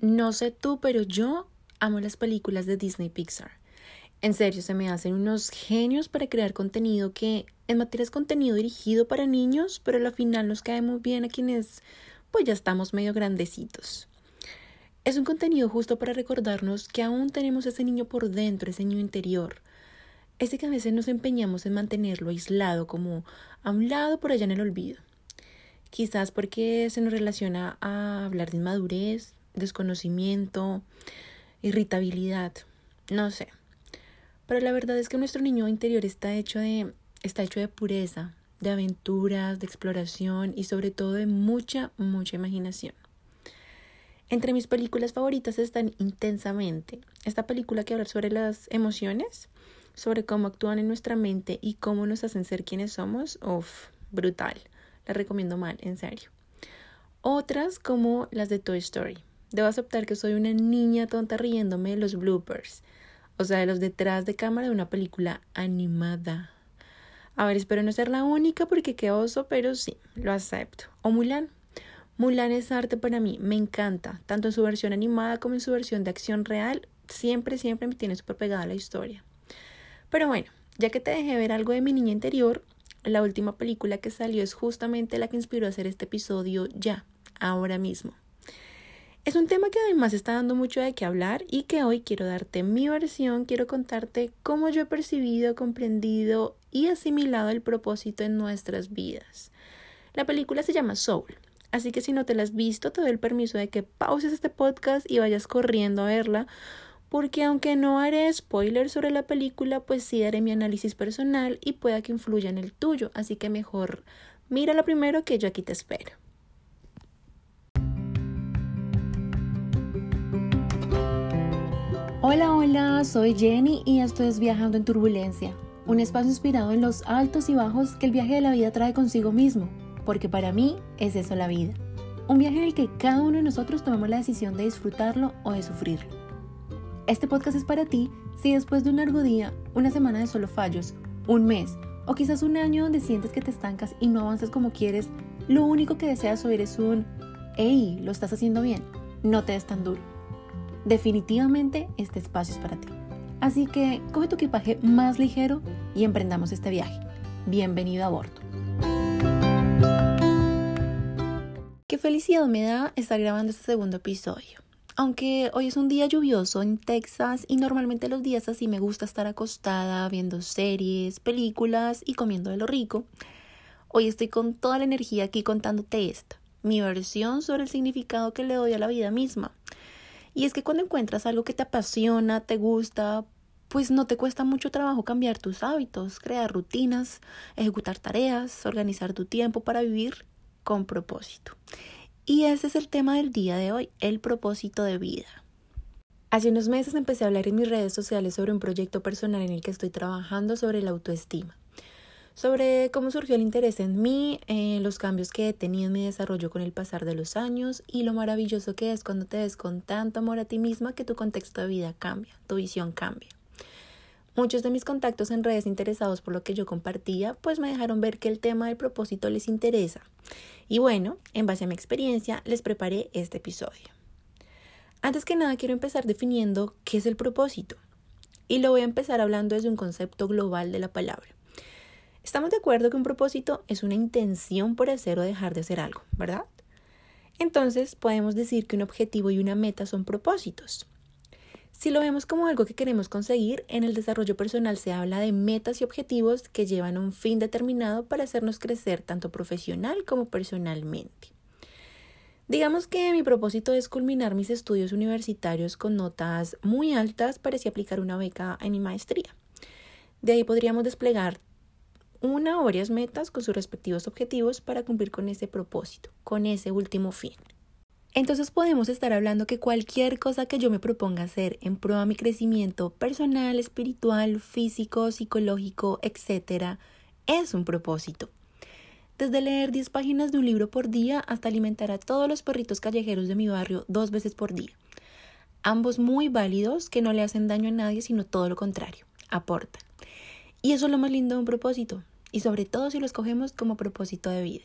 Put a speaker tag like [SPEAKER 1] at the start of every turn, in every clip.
[SPEAKER 1] No sé tú, pero yo amo las películas de Disney Pixar. En serio, se me hacen unos genios para crear contenido que en materia es contenido dirigido para niños, pero al final nos cae muy bien a quienes pues ya estamos medio grandecitos. Es un contenido justo para recordarnos que aún tenemos ese niño por dentro, ese niño interior. Ese que a veces nos empeñamos en mantenerlo aislado, como a un lado por allá en el olvido. Quizás porque se nos relaciona a hablar de inmadurez, desconocimiento, irritabilidad, no sé. Pero la verdad es que nuestro niño interior está hecho de está hecho de pureza, de aventuras, de exploración y sobre todo de mucha, mucha imaginación. Entre mis películas favoritas están Intensamente, esta película que habla sobre las emociones, sobre cómo actúan en nuestra mente y cómo nos hacen ser quienes somos. Uf, brutal. La recomiendo mal, en serio. Otras como las de Toy Story. Debo aceptar que soy una niña tonta riéndome de los bloopers, o sea, de los detrás de cámara de una película animada. A ver, espero no ser la única porque qué oso, pero sí, lo acepto. O Mulan. Mulan es arte para mí, me encanta, tanto en su versión animada como en su versión de acción real, siempre, siempre me tiene súper pegada la historia. Pero bueno, ya que te dejé ver algo de mi niña interior, la última película que salió es justamente la que inspiró a hacer este episodio ya, ahora mismo. Es un tema que además está dando mucho de qué hablar y que hoy quiero darte mi versión, quiero contarte cómo yo he percibido, comprendido y asimilado el propósito en nuestras vidas. La película se llama Soul, así que si no te la has visto, te doy el permiso de que pauses este podcast y vayas corriendo a verla, porque aunque no haré spoilers sobre la película, pues sí haré mi análisis personal y pueda que influya en el tuyo, así que mejor mírala primero que yo aquí te espero. Hola, hola, soy Jenny y esto es Viajando en Turbulencia, un espacio inspirado en los altos y bajos que el viaje de la vida trae consigo mismo, porque para mí es eso la vida. Un viaje en el que cada uno de nosotros tomamos la decisión de disfrutarlo o de sufrirlo. Este podcast es para ti si después de un largo día, una semana de solo fallos, un mes o quizás un año donde sientes que te estancas y no avanzas como quieres, lo único que deseas oír es un ¡Hey! Lo estás haciendo bien, no te des tan duro. Definitivamente este espacio es para ti. Así que coge tu equipaje más ligero y emprendamos este viaje. Bienvenido a bordo. Qué felicidad me da estar grabando este segundo episodio. Aunque hoy es un día lluvioso en Texas y normalmente los días así me gusta estar acostada viendo series, películas y comiendo de lo rico, hoy estoy con toda la energía aquí contándote esta, mi versión sobre el significado que le doy a la vida misma. Y es que cuando encuentras algo que te apasiona, te gusta, pues no te cuesta mucho trabajo cambiar tus hábitos, crear rutinas, ejecutar tareas, organizar tu tiempo para vivir con propósito. Y ese es el tema del día de hoy, el propósito de vida. Hace unos meses empecé a hablar en mis redes sociales sobre un proyecto personal en el que estoy trabajando sobre la autoestima, sobre cómo surgió el interés en mí, eh, los cambios que he tenido en mi desarrollo con el pasar de los años y lo maravilloso que es cuando te ves con tanto amor a ti misma que tu contexto de vida cambia, tu visión cambia. Muchos de mis contactos en redes interesados por lo que yo compartía, pues me dejaron ver que el tema del propósito les interesa. Y bueno, en base a mi experiencia, les preparé este episodio. Antes que nada, quiero empezar definiendo qué es el propósito. Y lo voy a empezar hablando desde un concepto global de la palabra. Estamos de acuerdo que un propósito es una intención por hacer o dejar de hacer algo, ¿verdad? Entonces, podemos decir que un objetivo y una meta son propósitos. Si lo vemos como algo que queremos conseguir, en el desarrollo personal se habla de metas y objetivos que llevan a un fin determinado para hacernos crecer tanto profesional como personalmente. Digamos que mi propósito es culminar mis estudios universitarios con notas muy altas para así aplicar una beca en mi maestría. De ahí podríamos desplegar una o varias metas con sus respectivos objetivos para cumplir con ese propósito, con ese último fin. Entonces podemos estar hablando que cualquier cosa que yo me proponga hacer en pro a mi crecimiento personal, espiritual, físico, psicológico, etc., es un propósito. Desde leer 10 páginas de un libro por día hasta alimentar a todos los perritos callejeros de mi barrio dos veces por día. Ambos muy válidos que no le hacen daño a nadie, sino todo lo contrario, aportan. Y eso es lo más lindo de un propósito, y sobre todo si lo escogemos como propósito de vida.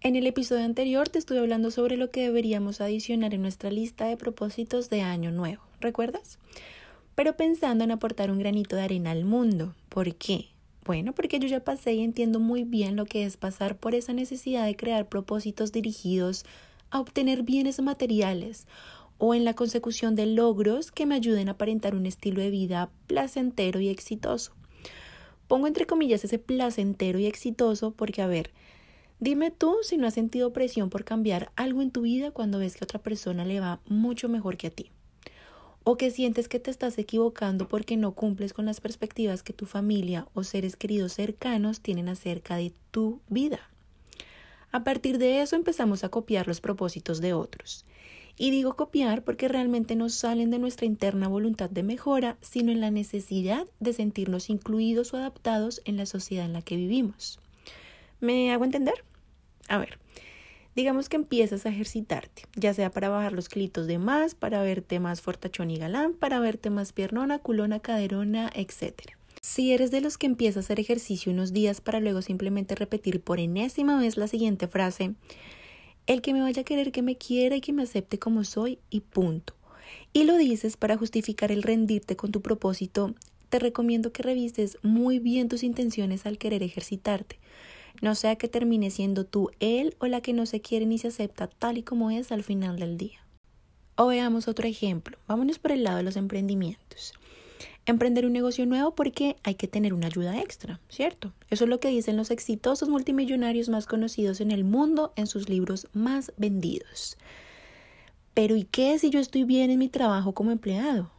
[SPEAKER 1] En el episodio anterior te estuve hablando sobre lo que deberíamos adicionar en nuestra lista de propósitos de año nuevo, ¿recuerdas? Pero pensando en aportar un granito de arena al mundo. ¿Por qué? Bueno, porque yo ya pasé y entiendo muy bien lo que es pasar por esa necesidad de crear propósitos dirigidos a obtener bienes materiales o en la consecución de logros que me ayuden a aparentar un estilo de vida placentero y exitoso. Pongo entre comillas ese placentero y exitoso porque, a ver, Dime tú si no has sentido presión por cambiar algo en tu vida cuando ves que a otra persona le va mucho mejor que a ti. O que sientes que te estás equivocando porque no cumples con las perspectivas que tu familia o seres queridos cercanos tienen acerca de tu vida. A partir de eso empezamos a copiar los propósitos de otros. Y digo copiar porque realmente no salen de nuestra interna voluntad de mejora, sino en la necesidad de sentirnos incluidos o adaptados en la sociedad en la que vivimos. ¿Me hago entender? A ver, digamos que empiezas a ejercitarte, ya sea para bajar los kilitos de más, para verte más fortachón y galán, para verte más piernona, culona, caderona, etc. Si eres de los que empieza a hacer ejercicio unos días para luego simplemente repetir por enésima vez la siguiente frase, el que me vaya a querer que me quiera y que me acepte como soy y punto. Y lo dices para justificar el rendirte con tu propósito, te recomiendo que revises muy bien tus intenciones al querer ejercitarte no sea que termine siendo tú él o la que no se quiere ni se acepta tal y como es al final del día. O veamos otro ejemplo, vámonos por el lado de los emprendimientos. Emprender un negocio nuevo porque hay que tener una ayuda extra, ¿cierto? Eso es lo que dicen los exitosos multimillonarios más conocidos en el mundo en sus libros más vendidos. Pero ¿y qué si yo estoy bien en mi trabajo como empleado?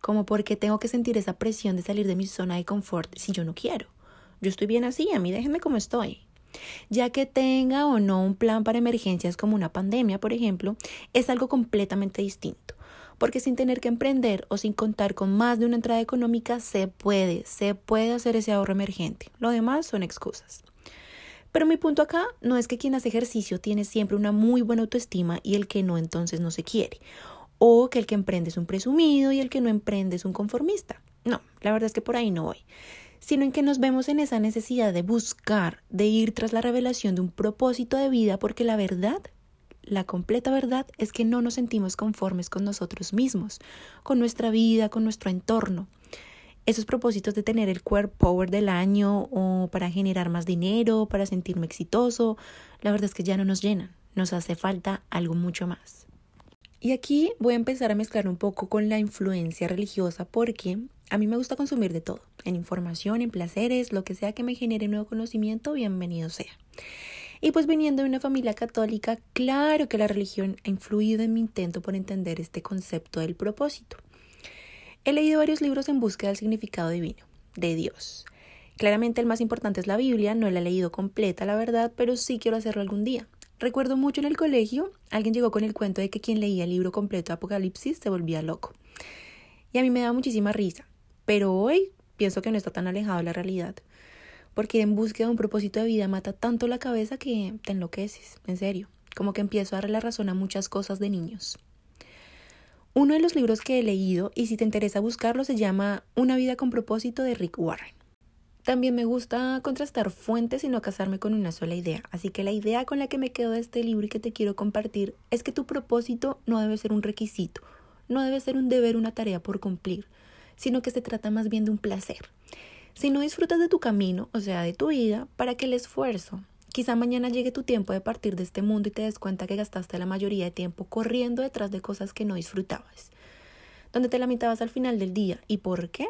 [SPEAKER 1] Como porque tengo que sentir esa presión de salir de mi zona de confort si yo no quiero. Yo estoy bien así, a mí déjenme como estoy. Ya que tenga o no un plan para emergencias como una pandemia, por ejemplo, es algo completamente distinto. Porque sin tener que emprender o sin contar con más de una entrada económica, se puede, se puede hacer ese ahorro emergente. Lo demás son excusas. Pero mi punto acá no es que quien hace ejercicio tiene siempre una muy buena autoestima y el que no entonces no se quiere. O que el que emprende es un presumido y el que no emprende es un conformista. No, la verdad es que por ahí no voy sino en que nos vemos en esa necesidad de buscar, de ir tras la revelación de un propósito de vida, porque la verdad, la completa verdad, es que no nos sentimos conformes con nosotros mismos, con nuestra vida, con nuestro entorno. Esos propósitos de tener el core power del año o para generar más dinero, para sentirme exitoso, la verdad es que ya no nos llenan, nos hace falta algo mucho más. Y aquí voy a empezar a mezclar un poco con la influencia religiosa porque a mí me gusta consumir de todo, en información, en placeres, lo que sea que me genere nuevo conocimiento, bienvenido sea. Y pues viniendo de una familia católica, claro que la religión ha influido en mi intento por entender este concepto del propósito. He leído varios libros en búsqueda del significado divino, de Dios. Claramente el más importante es la Biblia, no la he leído completa, la verdad, pero sí quiero hacerlo algún día. Recuerdo mucho en el colegio, alguien llegó con el cuento de que quien leía el libro completo de Apocalipsis se volvía loco. Y a mí me da muchísima risa, pero hoy pienso que no está tan alejado de la realidad. Porque en búsqueda de un propósito de vida mata tanto la cabeza que te enloqueces, en serio. Como que empiezo a darle la razón a muchas cosas de niños. Uno de los libros que he leído, y si te interesa buscarlo, se llama Una vida con propósito de Rick Warren. También me gusta contrastar fuentes y no casarme con una sola idea. Así que la idea con la que me quedo de este libro y que te quiero compartir es que tu propósito no debe ser un requisito, no debe ser un deber, una tarea por cumplir sino que se trata más bien de un placer. Si no disfrutas de tu camino, o sea, de tu vida, ¿para qué el esfuerzo? Quizá mañana llegue tu tiempo de partir de este mundo y te des cuenta que gastaste la mayoría de tiempo corriendo detrás de cosas que no disfrutabas, donde te lamentabas al final del día. ¿Y por qué?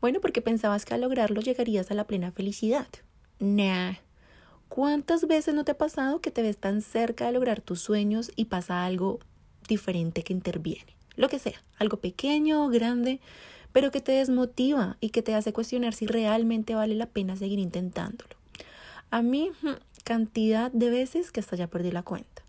[SPEAKER 1] Bueno, porque pensabas que al lograrlo llegarías a la plena felicidad. Nah. ¿Cuántas veces no te ha pasado que te ves tan cerca de lograr tus sueños y pasa algo diferente que interviene? Lo que sea, algo pequeño o grande, pero que te desmotiva y que te hace cuestionar si realmente vale la pena seguir intentándolo. A mí, hmm, cantidad de veces que hasta ya perdí la cuenta.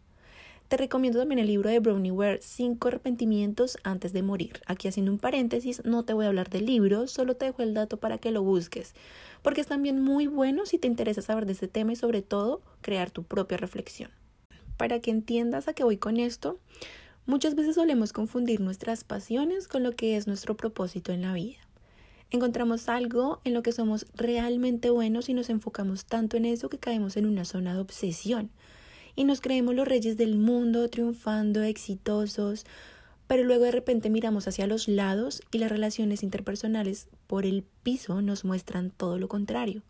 [SPEAKER 1] Te recomiendo también el libro de Brownie Ware, Cinco arrepentimientos antes de morir. Aquí haciendo un paréntesis, no te voy a hablar del libro, solo te dejo el dato para que lo busques, porque es también muy bueno si te interesa saber de ese tema y sobre todo crear tu propia reflexión. Para que entiendas a qué voy con esto, Muchas veces solemos confundir nuestras pasiones con lo que es nuestro propósito en la vida. Encontramos algo en lo que somos realmente buenos y nos enfocamos tanto en eso que caemos en una zona de obsesión. y nos creemos los reyes del mundo, triunfando, exitosos, pero luego de repente miramos hacia los lados y las relaciones interpersonales por el piso nos muestran todo lo contrario,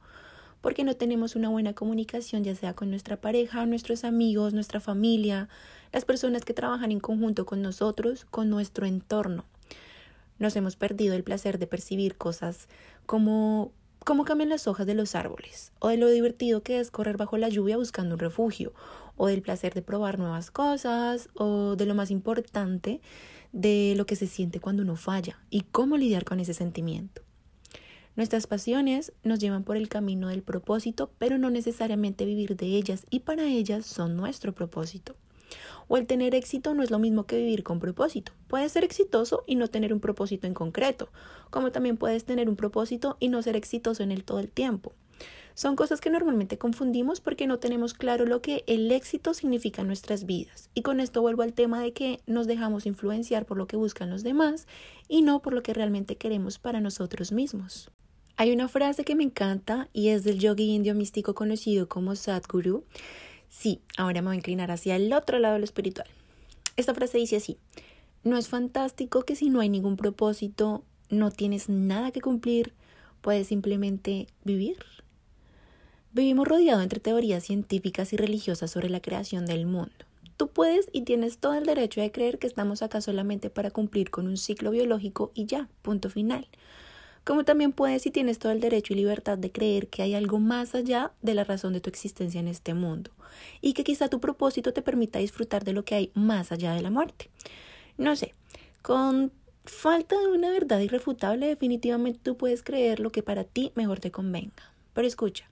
[SPEAKER 1] porque no tenemos una buena comunicación ya sea con nuestra pareja, nuestros amigos, nuestra familia, las personas que trabajan en conjunto con nosotros, con nuestro entorno. Nos hemos perdido el placer de percibir cosas como cómo cambian las hojas de los árboles, o de lo divertido que es correr bajo la lluvia buscando un refugio, o del placer de probar nuevas cosas, o de lo más importante, de lo que se siente cuando uno falla y cómo lidiar con ese sentimiento. Nuestras pasiones nos llevan por el camino del propósito, pero no necesariamente vivir de ellas y para ellas son nuestro propósito. O el tener éxito no es lo mismo que vivir con propósito. Puedes ser exitoso y no tener un propósito en concreto, como también puedes tener un propósito y no ser exitoso en él todo el tiempo. Son cosas que normalmente confundimos porque no tenemos claro lo que el éxito significa en nuestras vidas. Y con esto vuelvo al tema de que nos dejamos influenciar por lo que buscan los demás y no por lo que realmente queremos para nosotros mismos. Hay una frase que me encanta y es del yogi indio místico conocido como Sadhguru. Sí, ahora me voy a inclinar hacia el otro lado de lo espiritual. Esta frase dice así, no es fantástico que si no hay ningún propósito, no tienes nada que cumplir, puedes simplemente vivir. Vivimos rodeados entre teorías científicas y religiosas sobre la creación del mundo. Tú puedes y tienes todo el derecho de creer que estamos acá solamente para cumplir con un ciclo biológico y ya, punto final. Como también puedes y tienes todo el derecho y libertad de creer que hay algo más allá de la razón de tu existencia en este mundo y que quizá tu propósito te permita disfrutar de lo que hay más allá de la muerte. No sé, con falta de una verdad irrefutable definitivamente tú puedes creer lo que para ti mejor te convenga. Pero escucha,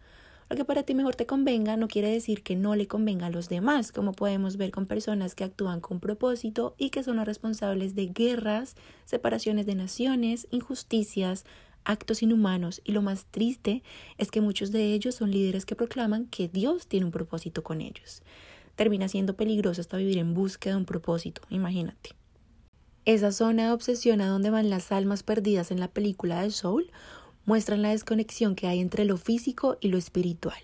[SPEAKER 1] lo que para ti mejor te convenga no quiere decir que no le convenga a los demás, como podemos ver con personas que actúan con propósito y que son los responsables de guerras, separaciones de naciones, injusticias, actos inhumanos y lo más triste es que muchos de ellos son líderes que proclaman que Dios tiene un propósito con ellos. Termina siendo peligroso hasta vivir en búsqueda de un propósito, imagínate. Esa zona de obsesión a donde van las almas perdidas en la película de Soul muestran la desconexión que hay entre lo físico y lo espiritual.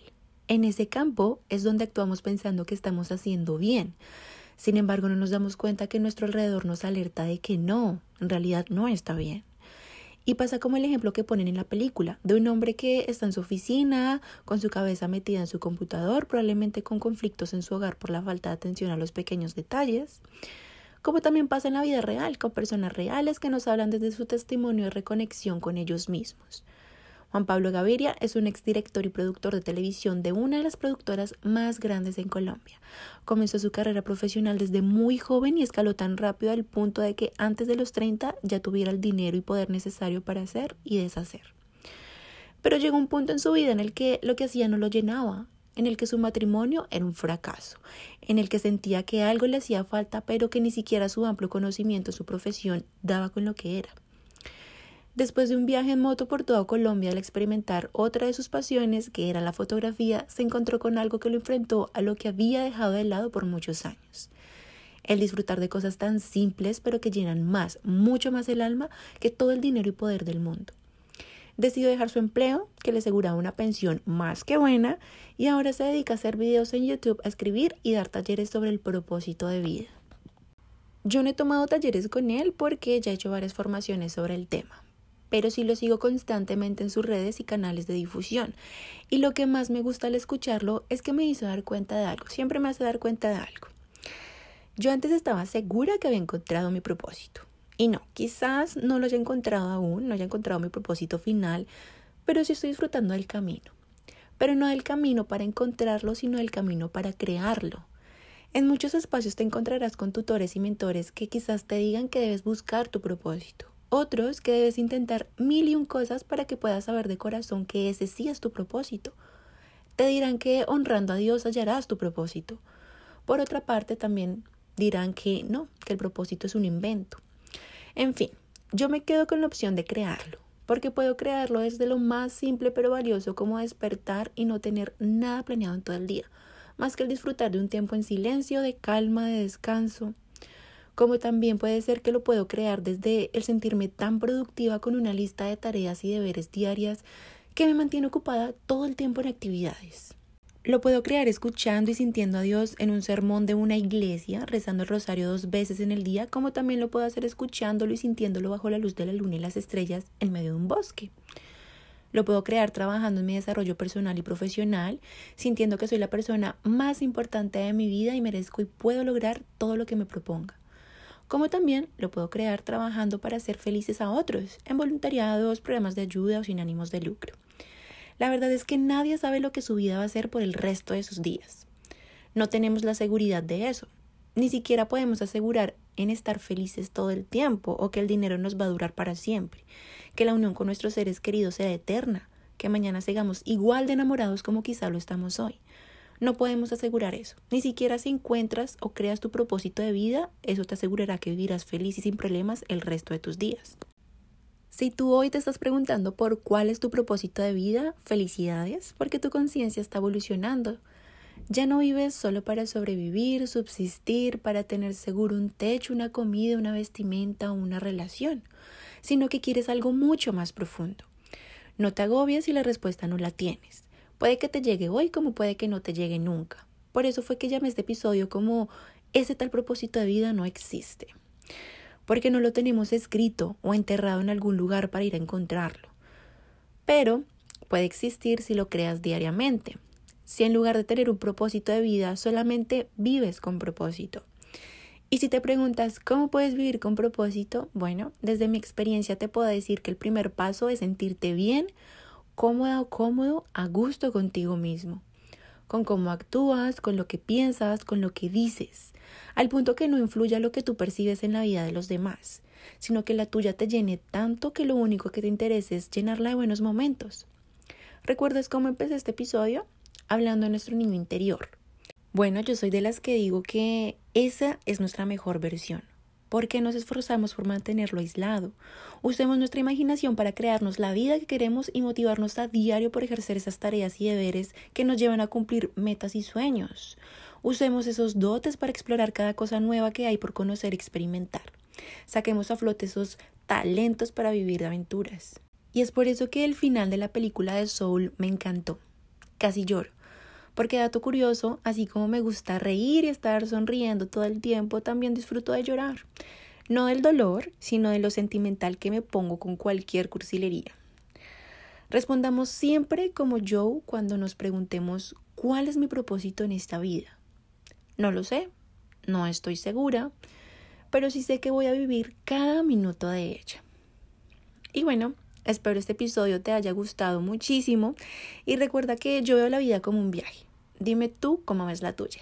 [SPEAKER 1] En ese campo es donde actuamos pensando que estamos haciendo bien. Sin embargo, no nos damos cuenta que nuestro alrededor nos alerta de que no, en realidad no está bien. Y pasa como el ejemplo que ponen en la película, de un hombre que está en su oficina, con su cabeza metida en su computador, probablemente con conflictos en su hogar por la falta de atención a los pequeños detalles como también pasa en la vida real, con personas reales que nos hablan desde su testimonio de reconexión con ellos mismos. Juan Pablo Gaviria es un exdirector y productor de televisión de una de las productoras más grandes en Colombia. Comenzó su carrera profesional desde muy joven y escaló tan rápido al punto de que antes de los 30 ya tuviera el dinero y poder necesario para hacer y deshacer. Pero llegó un punto en su vida en el que lo que hacía no lo llenaba, en el que su matrimonio era un fracaso, en el que sentía que algo le hacía falta, pero que ni siquiera su amplio conocimiento, su profesión, daba con lo que era. Después de un viaje en moto por toda Colombia al experimentar otra de sus pasiones, que era la fotografía, se encontró con algo que lo enfrentó a lo que había dejado de lado por muchos años. El disfrutar de cosas tan simples pero que llenan más, mucho más el alma que todo el dinero y poder del mundo decidió dejar su empleo, que le aseguraba una pensión más que buena, y ahora se dedica a hacer videos en YouTube, a escribir y dar talleres sobre el propósito de vida. Yo no he tomado talleres con él porque ya he hecho varias formaciones sobre el tema, pero sí lo sigo constantemente en sus redes y canales de difusión. Y lo que más me gusta al escucharlo es que me hizo dar cuenta de algo, siempre me hace dar cuenta de algo. Yo antes estaba segura que había encontrado mi propósito. Y no, quizás no lo haya encontrado aún, no haya encontrado mi propósito final, pero sí estoy disfrutando del camino. Pero no del camino para encontrarlo, sino del camino para crearlo. En muchos espacios te encontrarás con tutores y mentores que quizás te digan que debes buscar tu propósito. Otros que debes intentar mil y un cosas para que puedas saber de corazón que ese sí es tu propósito. Te dirán que honrando a Dios hallarás tu propósito. Por otra parte, también dirán que no, que el propósito es un invento. En fin, yo me quedo con la opción de crearlo, porque puedo crearlo desde lo más simple pero valioso como despertar y no tener nada planeado en todo el día, más que el disfrutar de un tiempo en silencio, de calma, de descanso. Como también puede ser que lo puedo crear desde el sentirme tan productiva con una lista de tareas y deberes diarias que me mantiene ocupada todo el tiempo en actividades. Lo puedo crear escuchando y sintiendo a Dios en un sermón de una iglesia, rezando el rosario dos veces en el día, como también lo puedo hacer escuchándolo y sintiéndolo bajo la luz de la luna y las estrellas en medio de un bosque. Lo puedo crear trabajando en mi desarrollo personal y profesional, sintiendo que soy la persona más importante de mi vida y merezco y puedo lograr todo lo que me proponga. Como también lo puedo crear trabajando para hacer felices a otros, en voluntariados, programas de ayuda o sin ánimos de lucro. La verdad es que nadie sabe lo que su vida va a ser por el resto de sus días. No tenemos la seguridad de eso. Ni siquiera podemos asegurar en estar felices todo el tiempo o que el dinero nos va a durar para siempre, que la unión con nuestros seres queridos sea eterna, que mañana sigamos igual de enamorados como quizá lo estamos hoy. No podemos asegurar eso. Ni siquiera si encuentras o creas tu propósito de vida, eso te asegurará que vivirás feliz y sin problemas el resto de tus días. Si tú hoy te estás preguntando por cuál es tu propósito de vida, felicidades, porque tu conciencia está evolucionando. Ya no vives solo para sobrevivir, subsistir, para tener seguro un techo, una comida, una vestimenta o una relación, sino que quieres algo mucho más profundo. No te agobies si la respuesta no la tienes. Puede que te llegue hoy como puede que no te llegue nunca. Por eso fue que llamé este episodio como ese tal propósito de vida no existe porque no lo tenemos escrito o enterrado en algún lugar para ir a encontrarlo. Pero puede existir si lo creas diariamente, si en lugar de tener un propósito de vida solamente vives con propósito. Y si te preguntas cómo puedes vivir con propósito, bueno, desde mi experiencia te puedo decir que el primer paso es sentirte bien, cómoda o cómodo, a gusto contigo mismo con cómo actúas, con lo que piensas, con lo que dices, al punto que no influya lo que tú percibes en la vida de los demás, sino que la tuya te llene tanto que lo único que te interese es llenarla de buenos momentos. ¿Recuerdas cómo empecé este episodio? Hablando de nuestro niño interior. Bueno, yo soy de las que digo que esa es nuestra mejor versión. ¿Por qué nos esforzamos por mantenerlo aislado? Usemos nuestra imaginación para crearnos la vida que queremos y motivarnos a diario por ejercer esas tareas y deberes que nos llevan a cumplir metas y sueños. Usemos esos dotes para explorar cada cosa nueva que hay por conocer y experimentar. Saquemos a flote esos talentos para vivir aventuras. Y es por eso que el final de la película de Soul me encantó. Casi lloro. Porque dato curioso, así como me gusta reír y estar sonriendo todo el tiempo, también disfruto de llorar. No del dolor, sino de lo sentimental que me pongo con cualquier cursilería. Respondamos siempre como Joe cuando nos preguntemos cuál es mi propósito en esta vida. No lo sé, no estoy segura, pero sí sé que voy a vivir cada minuto de ella. Y bueno, espero este episodio te haya gustado muchísimo y recuerda que yo veo la vida como un viaje. Dime tú cómo ves la tuya.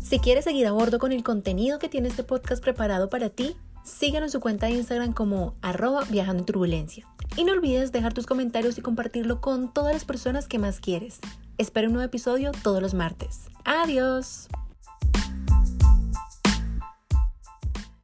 [SPEAKER 1] Si quieres seguir a bordo con el contenido que tiene este podcast preparado para ti, síguenos en su cuenta de Instagram como arroba viajando en turbulencia. Y no olvides dejar tus comentarios y compartirlo con todas las personas que más quieres. Espero un nuevo episodio todos los martes. Adiós.